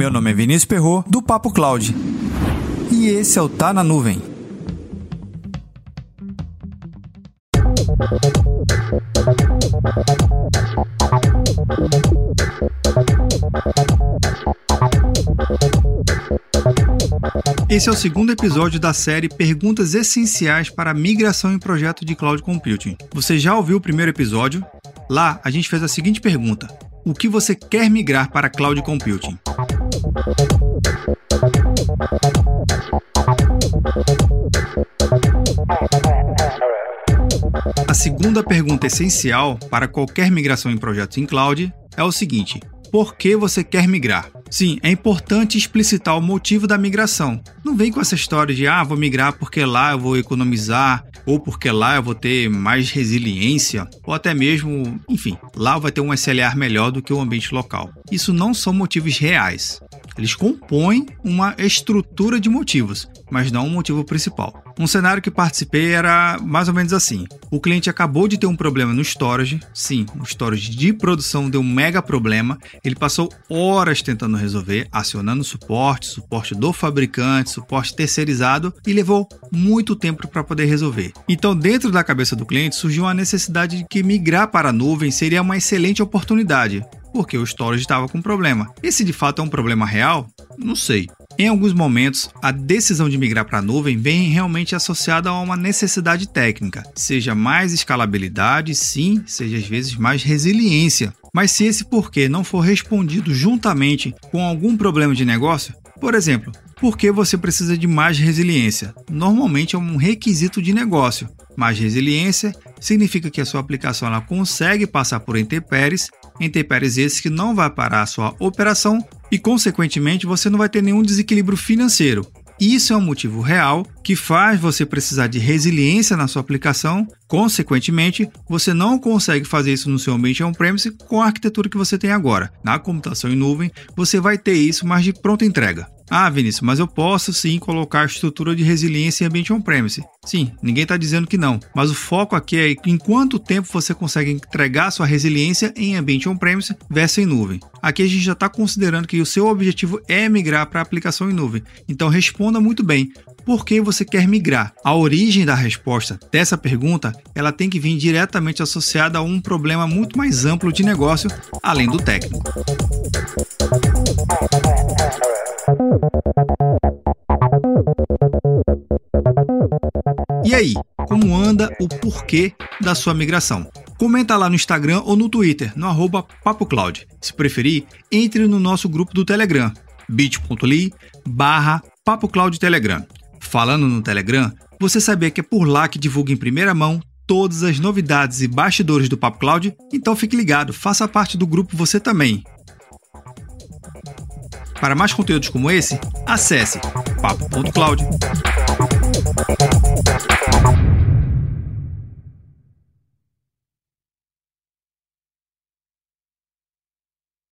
Meu nome é Vinícius Perro do Papo Cloud. E esse é o Tá na Nuvem. Esse é o segundo episódio da série Perguntas Essenciais para a Migração em Projeto de Cloud Computing. Você já ouviu o primeiro episódio? Lá a gente fez a seguinte pergunta: O que você quer migrar para Cloud Computing? A segunda pergunta essencial para qualquer migração em projetos em cloud é o seguinte: por que você quer migrar? Sim, é importante explicitar o motivo da migração. Não vem com essa história de ah, vou migrar porque lá eu vou economizar, ou porque lá eu vou ter mais resiliência, ou até mesmo, enfim, lá vai ter um SLR melhor do que o ambiente local. Isso não são motivos reais. Eles compõem uma estrutura de motivos, mas não um motivo principal. Um cenário que participei era mais ou menos assim: o cliente acabou de ter um problema no storage, sim, o storage de produção deu um mega problema, ele passou horas tentando resolver, acionando suporte, suporte do fabricante, suporte terceirizado e levou muito tempo para poder resolver. Então, dentro da cabeça do cliente surgiu a necessidade de que migrar para a nuvem seria uma excelente oportunidade, porque o storage estava com problema. E se de fato é um problema real? Não sei. Em alguns momentos, a decisão de migrar para a nuvem vem realmente associada a uma necessidade técnica, seja mais escalabilidade, sim, seja às vezes mais resiliência. Mas se esse porquê não for respondido juntamente com algum problema de negócio, por exemplo, por que você precisa de mais resiliência? Normalmente é um requisito de negócio. Mais resiliência significa que a sua aplicação ela consegue passar por intempéries, intempéries esses que não vai parar a sua operação e, consequentemente, você não vai ter nenhum desequilíbrio financeiro. Isso é um motivo real que faz você precisar de resiliência na sua aplicação. Consequentemente, você não consegue fazer isso no seu ambiente on-premise com a arquitetura que você tem agora. Na computação em nuvem, você vai ter isso, mas de pronta entrega. Ah, Vinícius, mas eu posso sim colocar estrutura de resiliência em ambiente on-premise. Sim, ninguém está dizendo que não, mas o foco aqui é em quanto tempo você consegue entregar sua resiliência em ambiente on-premise versus em nuvem. Aqui a gente já está considerando que o seu objetivo é migrar para aplicação em nuvem. Então responda muito bem. Por que você quer migrar? A origem da resposta dessa pergunta, ela tem que vir diretamente associada a um problema muito mais amplo de negócio, além do técnico. E aí, como anda o porquê da sua migração? Comenta lá no Instagram ou no Twitter, no arroba PapoCloud. Se preferir, entre no nosso grupo do Telegram, bit.ly barra Telegram. Falando no Telegram, você sabia que é por lá que divulga em primeira mão todas as novidades e bastidores do Papo Cloud? Então fique ligado, faça parte do grupo você também. Para mais conteúdos como esse, acesse papo.cloud.